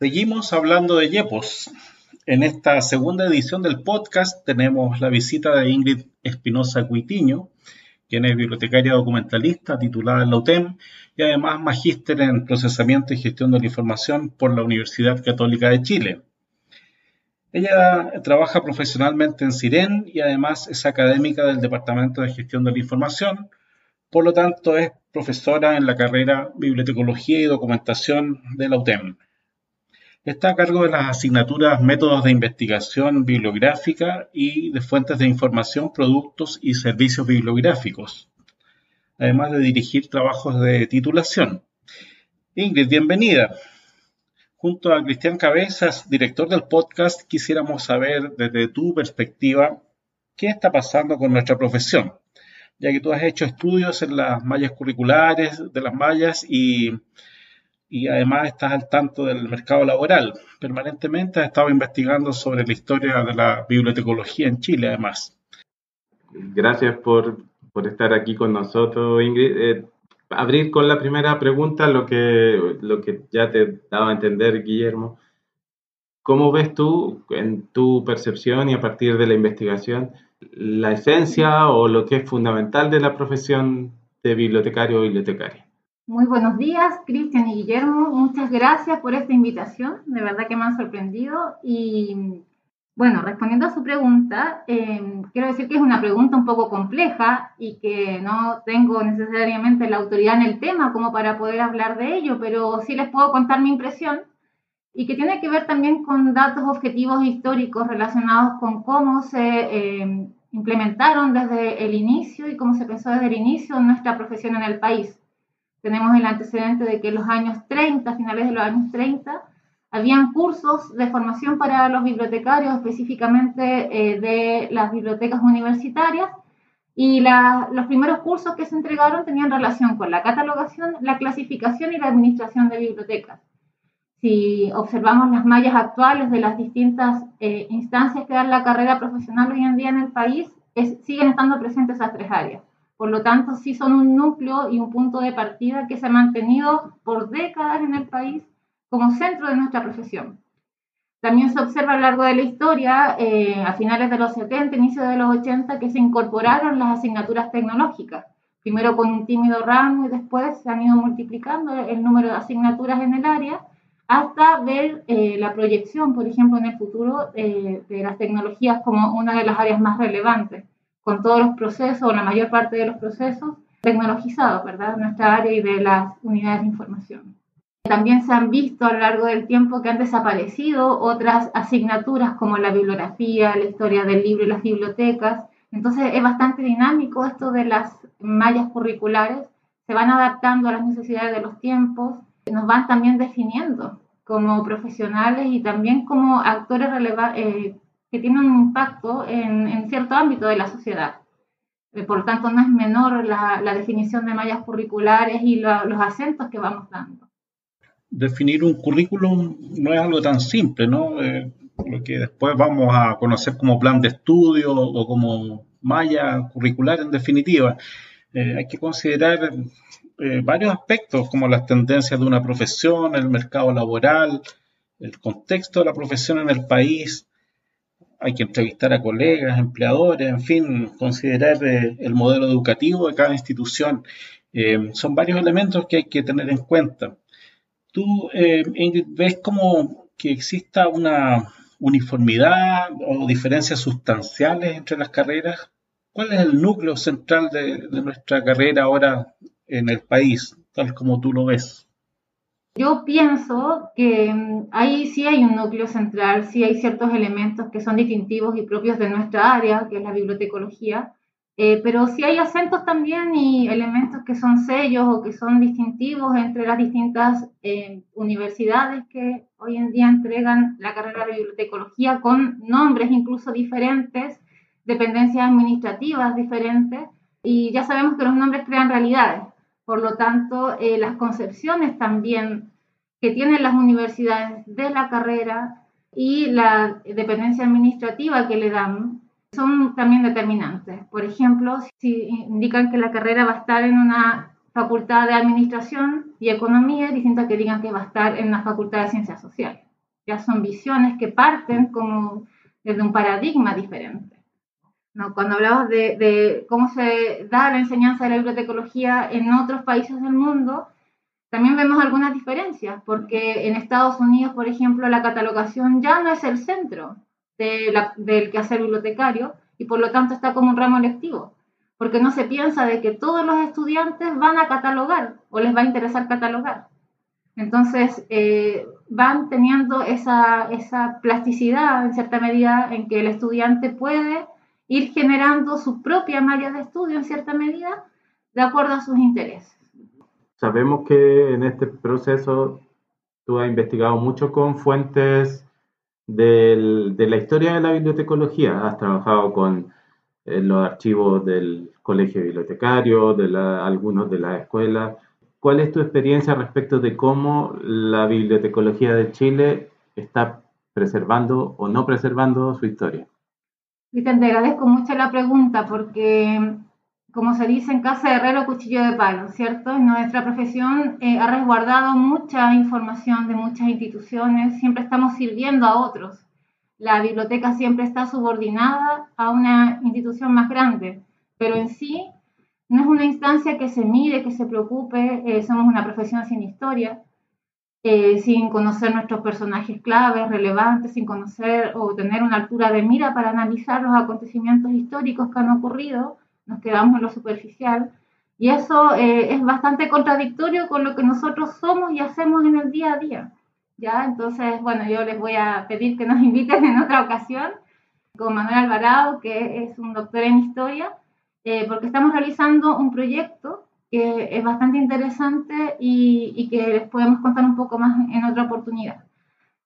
Seguimos hablando de Yepos. En esta segunda edición del podcast tenemos la visita de Ingrid Espinosa Cuitiño, quien es bibliotecaria documentalista titulada en la UTEM y además magíster en procesamiento y gestión de la información por la Universidad Católica de Chile. Ella trabaja profesionalmente en Siren y además es académica del Departamento de Gestión de la Información, por lo tanto es profesora en la carrera Bibliotecología y Documentación de la UTEM. Está a cargo de las asignaturas Métodos de Investigación Bibliográfica y de Fuentes de Información, Productos y Servicios Bibliográficos, además de dirigir trabajos de titulación. Ingrid, bienvenida. Junto a Cristian Cabezas, director del podcast, quisiéramos saber desde tu perspectiva qué está pasando con nuestra profesión, ya que tú has hecho estudios en las mallas curriculares de las mallas y y además estás al tanto del mercado laboral. Permanentemente has estado investigando sobre la historia de la bibliotecología en Chile, además. Gracias por, estar aquí con nosotros, Ingrid. Eh, abrir con la primera pregunta, lo que, lo que ya te daba a entender, Guillermo. ¿Cómo ves tú, en tu percepción y a partir de la investigación, la esencia o lo que es fundamental de la profesión de bibliotecario o bibliotecaria? Muy buenos días, Cristian y Guillermo. Muchas gracias por esta invitación. De verdad que me han sorprendido. Y bueno, respondiendo a su pregunta, em, quiero decir que es una pregunta un poco compleja y que no tengo necesariamente la autoridad en el tema como para poder hablar de ello, pero sí les puedo contar mi impresión y que tiene que ver también con datos objetivos históricos relacionados con cómo se em, implementaron desde el inicio y cómo se pensó desde el inicio nuestra profesión en el país tenemos el antecedente de que en los años 30, finales de los años 30, habían cursos de formación para los bibliotecarios, específicamente eh, de las bibliotecas universitarias, y los primeros cursos que se entregaron tenían relación con la catalogación, la clasificación y la administración de bibliotecas. Si observamos las mallas actuales de las distintas eh, instancias que dan la carrera profesional hoy en día en el país, siguen estando presentes esas tres áreas. Por lo tanto, sí son un núcleo y un punto de partida que se ha mantenido por décadas en el país como centro de nuestra profesión. También se observa a lo largo de la historia, eh, a finales de los 70, inicios de los 80, que se incorporaron las asignaturas tecnológicas, primero con un tímido rango y después se han ido multiplicando el número de asignaturas en el área hasta ver eh, la proyección, por ejemplo, en el futuro eh, de las tecnologías como una de las áreas más relevantes con todos los procesos, o la mayor parte de los procesos, tecnologizados, ¿verdad? Nuestra área y de las unidades de información. También se han visto a lo largo del tiempo que han desaparecido otras asignaturas como la bibliografía, la historia del libro y las bibliotecas. Entonces es bastante dinámico esto de las mallas curriculares, se van adaptando a las necesidades de los tiempos, nos van también definiendo como profesionales y también como actores relevantes. Eh, que tiene un impacto en, cierto ámbito de la sociedad. Eh, por tanto, no es menor la, definición de mallas curriculares y los acentos que vamos dando. Definir un currículum no es algo tan simple, ¿no? Eh, lo que después vamos a conocer como plan de estudio o como malla curricular en definitiva. Eh, hay que considerar varios aspectos como las tendencias de una profesión, el mercado laboral, el contexto de la profesión en el país, hay que entrevistar a colegas, empleadores, en fin, considerar eh, el modelo educativo de cada institución. Eh, son varios elementos que hay que tener en cuenta. ¿Tú, eh, ves como que exista una uniformidad o diferencias sustanciales entre las carreras? ¿Cuál es el núcleo central de nuestra carrera ahora en el país, tal como tú lo ves? Yo pienso que mm, ahí sí hay un núcleo central, sí hay ciertos elementos que son distintivos y propios de nuestra área, que es la bibliotecología, eh, pero sí hay acentos también y elementos que son sellos o que son distintivos entre las distintas eh, universidades que hoy en día entregan la carrera de bibliotecología con nombres incluso diferentes, dependencias administrativas diferentes, y ya sabemos que los nombres crean realidades. Por lo tanto, eh, las concepciones también que tienen las universidades de la carrera y la dependencia administrativa que le dan son también determinantes. Por ejemplo, si indican que la carrera va a estar en una facultad de administración y economía, distinto a que digan que va a estar en una facultad de ciencias sociales. ya son visiones que parten como desde un paradigma diferente. ¿No? Cuando hablamos de, de, cómo se da la enseñanza de la bibliotecología en otros países del mundo, también vemos algunas diferencias, porque en Estados Unidos, por ejemplo, la catalogación ya no es el centro de la, del quehacer bibliotecario y por lo tanto está como un ramo electivo, porque no se piensa de que todos los estudiantes van a catalogar o les va a interesar catalogar. Entonces, eh, van teniendo esa plasticidad en cierta medida en que el estudiante puede ir generando su propia malla de estudio en cierta medida de acuerdo a sus intereses. Sabemos que en este proceso tú has investigado mucho con fuentes del, de la historia de la bibliotecología. Has trabajado con eh, los archivos del colegio bibliotecario, de la, algunos de la escuela. ¿Cuál es tu experiencia respecto de cómo la bibliotecología de Chile está preservando o no preservando su historia? Cristian, te agradezco mucho la pregunta porque, como se dice en casa de herrero, cuchillo de palo, ¿cierto? Nuestra profesión eh, ha resguardado mucha información de muchas instituciones, siempre estamos sirviendo a otros. La biblioteca siempre está subordinada a una institución más grande, pero en sí no es una instancia que se mire, que se preocupe, eh, somos una profesión sin historia. Eh, sin conocer nuestros personajes claves, relevantes, sin conocer o tener una altura de mira para analizar los acontecimientos históricos que han ocurrido, nos quedamos en lo superficial. Y eso eh, es bastante contradictorio con lo que nosotros somos y hacemos en el día a día. ¿ya? Entonces, bueno, yo les voy a pedir que nos inviten en otra ocasión con Manuel Alvarado, que es un doctor en historia, eh, porque estamos realizando un proyecto que es bastante interesante y, que les podemos contar un poco más en otra oportunidad.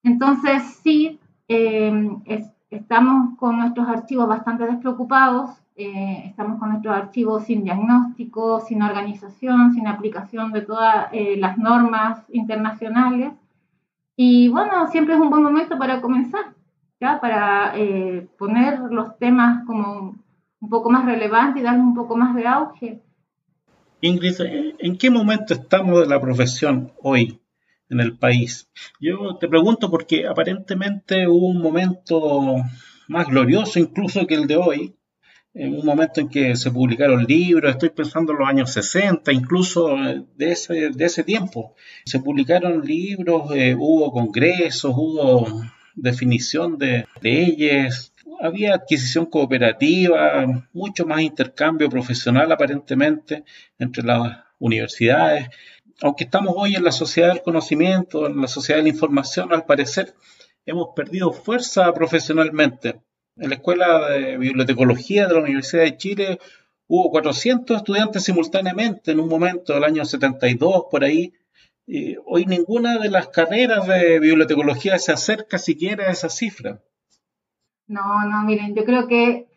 Entonces, sí, em, estamos con nuestros archivos bastante despreocupados, eh, estamos con nuestros archivos sin diagnóstico, sin organización, sin aplicación de todas eh, las normas internacionales. Y bueno, siempre es un buen momento para comenzar, ¿ya? para eh, poner los temas como un poco más relevantes y darle un poco más de auge. Ingrid, ¿en qué momento estamos de la profesión hoy en el país? Yo te pregunto porque aparentemente hubo un momento más glorioso incluso que el de hoy, en un momento en que se publicaron libros, estoy pensando en los años 60, incluso de ese, de ese tiempo. Se publicaron libros, eh, hubo congresos, hubo definición de leyes, había adquisición cooperativa, mucho más intercambio profesional aparentemente entre las universidades. Aunque estamos hoy en la sociedad del conocimiento, en la sociedad de la información, al parecer hemos perdido fuerza profesionalmente. En la Escuela de Bibliotecología de la Universidad de Chile hubo 400 estudiantes simultáneamente en un momento del año 72, por ahí. Y hoy ninguna de las carreras de bibliotecología se acerca siquiera a esa cifra. No, no, miren, yo creo que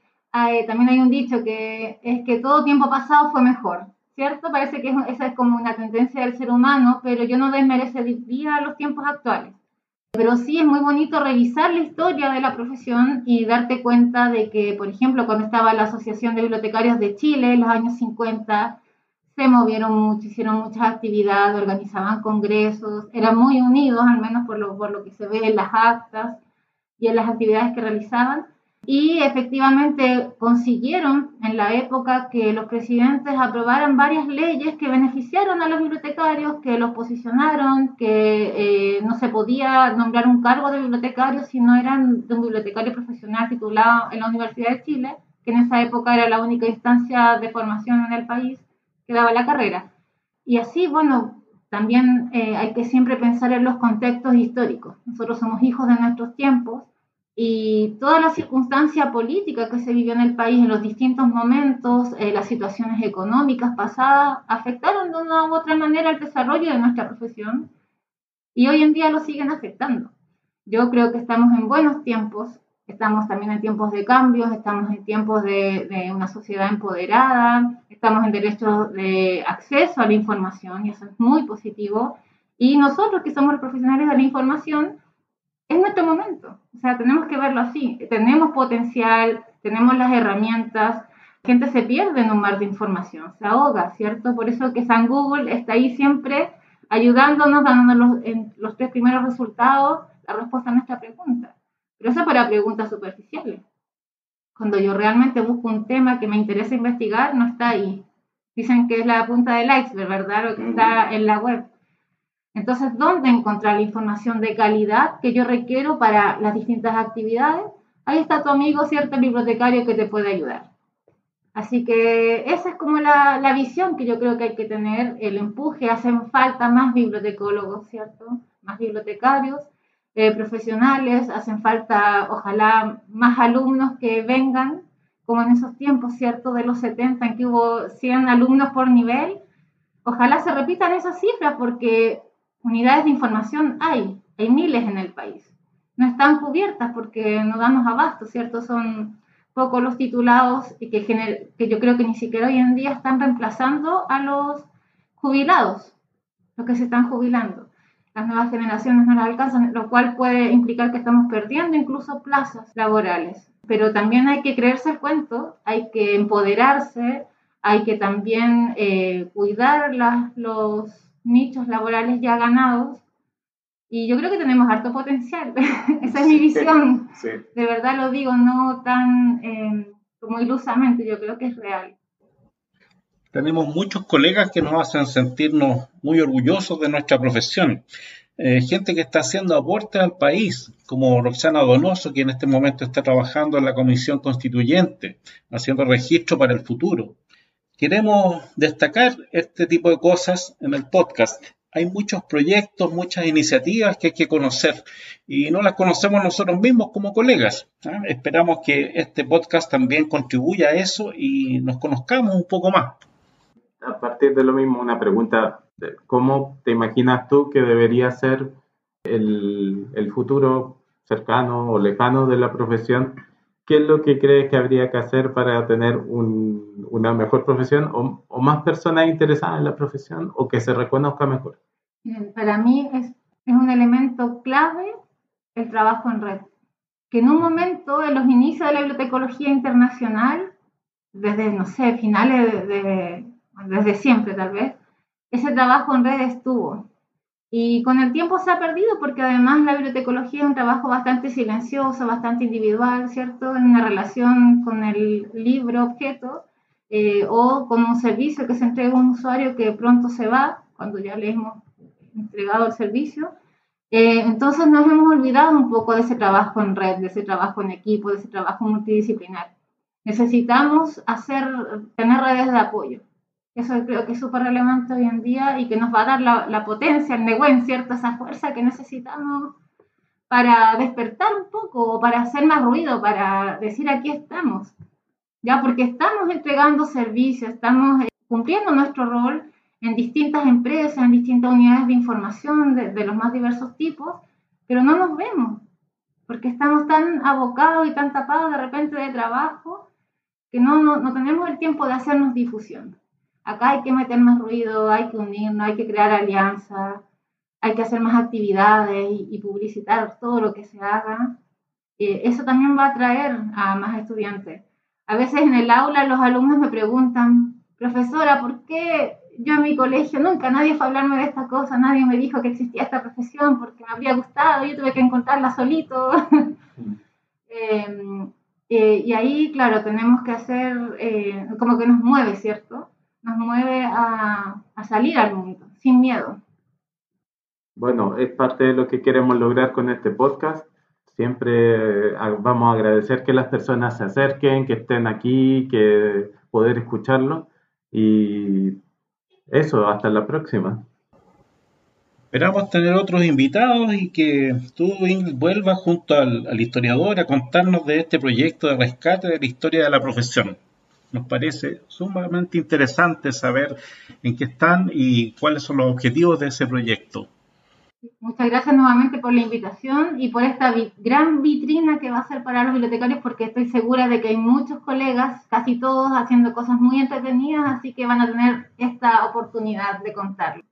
también hay un dicho que es que todo tiempo pasado fue mejor, ¿cierto? Parece que esa es como una tendencia del ser humano, pero yo no desmerecería los tiempos actuales. Pero sí es muy bonito revisar la historia de la profesión y darte cuenta de que, por ejemplo, cuando estaba la Asociación de Bibliotecarios de Chile en los años 50, se movieron mucho, hicieron muchas actividades, organizaban congresos, eran muy unidos, al menos por lo, por lo que se ve en las actas y en las actividades que realizaban. Y efectivamente consiguieron en la época que los presidentes aprobaran varias leyes que beneficiaron a los bibliotecarios, que los posicionaron, que eh, no se podía nombrar un cargo de bibliotecario si no eran de un bibliotecario profesional titulado en la Universidad de Chile, que en esa época era la única instancia de formación en el país que daba la carrera. Y así, bueno, también eh, hay que siempre pensar en los contextos históricos. Nosotros somos hijos de nuestros tiempos y toda la circunstancia política que se vivió en el país en los distintos momentos, eh, las situaciones económicas pasadas, afectaron de una u otra manera el desarrollo de nuestra profesión y hoy en día lo siguen afectando. Yo creo que estamos en buenos tiempos, estamos también en tiempos de cambios, estamos en tiempos de, de una sociedad empoderada, estamos en derecho de acceso a la información y eso es muy positivo. Y nosotros que somos los profesionales de la información, es nuestro momento. O sea, tenemos que verlo así. Tenemos potencial, tenemos las herramientas. Gente se pierde en un mar de información, se ahoga, ¿cierto? Por eso que San Google está ahí siempre ayudándonos, dándonos los, en los tres primeros resultados, la respuesta a nuestra pregunta. Pero eso para preguntas superficiales. Cuando yo realmente busco un tema que me interesa investigar, no está ahí. Dicen que es la punta del iceberg, ¿verdad? Lo que está en la web. Entonces, ¿dónde encontrar la información de calidad que yo requiero para las distintas actividades? Ahí está tu amigo, cierto bibliotecario que te puede ayudar. Así que esa es como la, la, visión que yo creo que hay que tener, el empuje, hacen falta más bibliotecólogos, ¿cierto? Más bibliotecarios, eh, profesionales, hacen falta, ojalá, más alumnos que vengan, como en esos tiempos, ¿cierto? De los 70, en que hubo 100 alumnos por nivel. Ojalá se repitan esas cifras porque unidades de información hay, hay miles en el país. No están cubiertas porque no damos abasto, ¿cierto? Son pocos los titulados que, que yo creo que ni siquiera hoy en día están reemplazando a los jubilados, los que se están jubilando. Las nuevas generaciones no las alcanzan, lo cual puede implicar que estamos perdiendo incluso plazas laborales. Pero también hay que creerse el cuento, hay que empoderarse, hay que también eh, cuidar las, los nichos laborales ya ganados. Y yo creo que tenemos harto potencial. Esa es mi visión. De verdad lo digo, no tan eh, como ilusamente, yo creo que es real. Tenemos muchos colegas que nos hacen sentirnos muy orgullosos de nuestra profesión. Eh, gente que está haciendo aportes al país, como Roxana Donoso, que en este momento está trabajando en la Comisión Constituyente, haciendo registro para el futuro queremos destacar este tipo de cosas en el podcast. Hay muchos proyectos, muchas iniciativas que hay que conocer y no las conocemos nosotros mismos como colegas. ¿ah? Esperamos que este podcast también contribuya a eso y nos conozcamos un poco más. A partir de lo mismo, una pregunta. ¿Cómo te imaginas tú que debería ser el, el futuro cercano o lejano de la profesión ¿qué es lo que crees que habría que hacer para tener una mejor profesión o, más personas interesadas en la profesión o que se reconozca mejor? Para mí es, es un elemento clave el trabajo en red. Que en un momento, en los inicios de la bibliotecología internacional, desde, no sé, finales de desde siempre tal vez, ese trabajo en red estuvo. Y con el tiempo se ha perdido porque además la bibliotecología es un trabajo bastante silencioso, bastante individual, ¿cierto? En una relación con el libro objeto eh, o con un servicio que se entrega a un usuario que pronto se va cuando ya le hemos entregado el servicio. Eh, entonces nos hemos olvidado un poco de ese trabajo en red, de ese trabajo en equipo, de ese trabajo multidisciplinar. Necesitamos hacer, tener redes de apoyo. Eso creo que es súper relevante hoy en día y que nos va a dar la, la potencia, el neguen, ¿cierto? Esa fuerza que necesitamos para despertar un poco, para hacer más ruido, para decir aquí estamos. Ya, porque estamos entregando servicios, estamos eh, cumpliendo nuestro rol en distintas empresas, en distintas unidades de información de, de los más diversos tipos, pero no nos vemos, porque estamos tan abocados y tan tapados de repente de trabajo que no, no, no tenemos el tiempo de hacernos difusión. Acá hay que meter más ruido, hay que unirnos, hay que crear alianzas, hay que hacer más actividades y, publicitar todo lo que se haga. Eh, eso también va a atraer a más estudiantes. A veces en el aula los alumnos me preguntan, profesora, ¿por qué yo en mi colegio nunca nadie fue a hablarme de esta cosa, nadie me dijo que existía esta profesión porque me habría gustado, yo tuve que encontrarla solito. Em, eh, y ahí, claro, tenemos que hacer eh, como que nos mueve, ¿cierto? Nos mueve a, salir al mundo, sin miedo. Bueno, es parte de lo que queremos lograr con este podcast. Siempre eh, vamos a agradecer que las personas se acerquen, que estén aquí, que poder escucharlo. Y eso, hasta la próxima. Esperamos tener otros invitados y que tú, vuelvas junto al, al historiador a contarnos de este proyecto de rescate de la historia de la profesión. Nos parece sumamente interesante saber en qué están y cuáles son los objetivos de ese proyecto. Muchas gracias nuevamente por la invitación y por esta gran vitrina que va a ser para los bibliotecarios porque estoy segura de que hay muchos colegas, casi todos, haciendo cosas muy entretenidas, así que van a tener esta oportunidad de contarlo.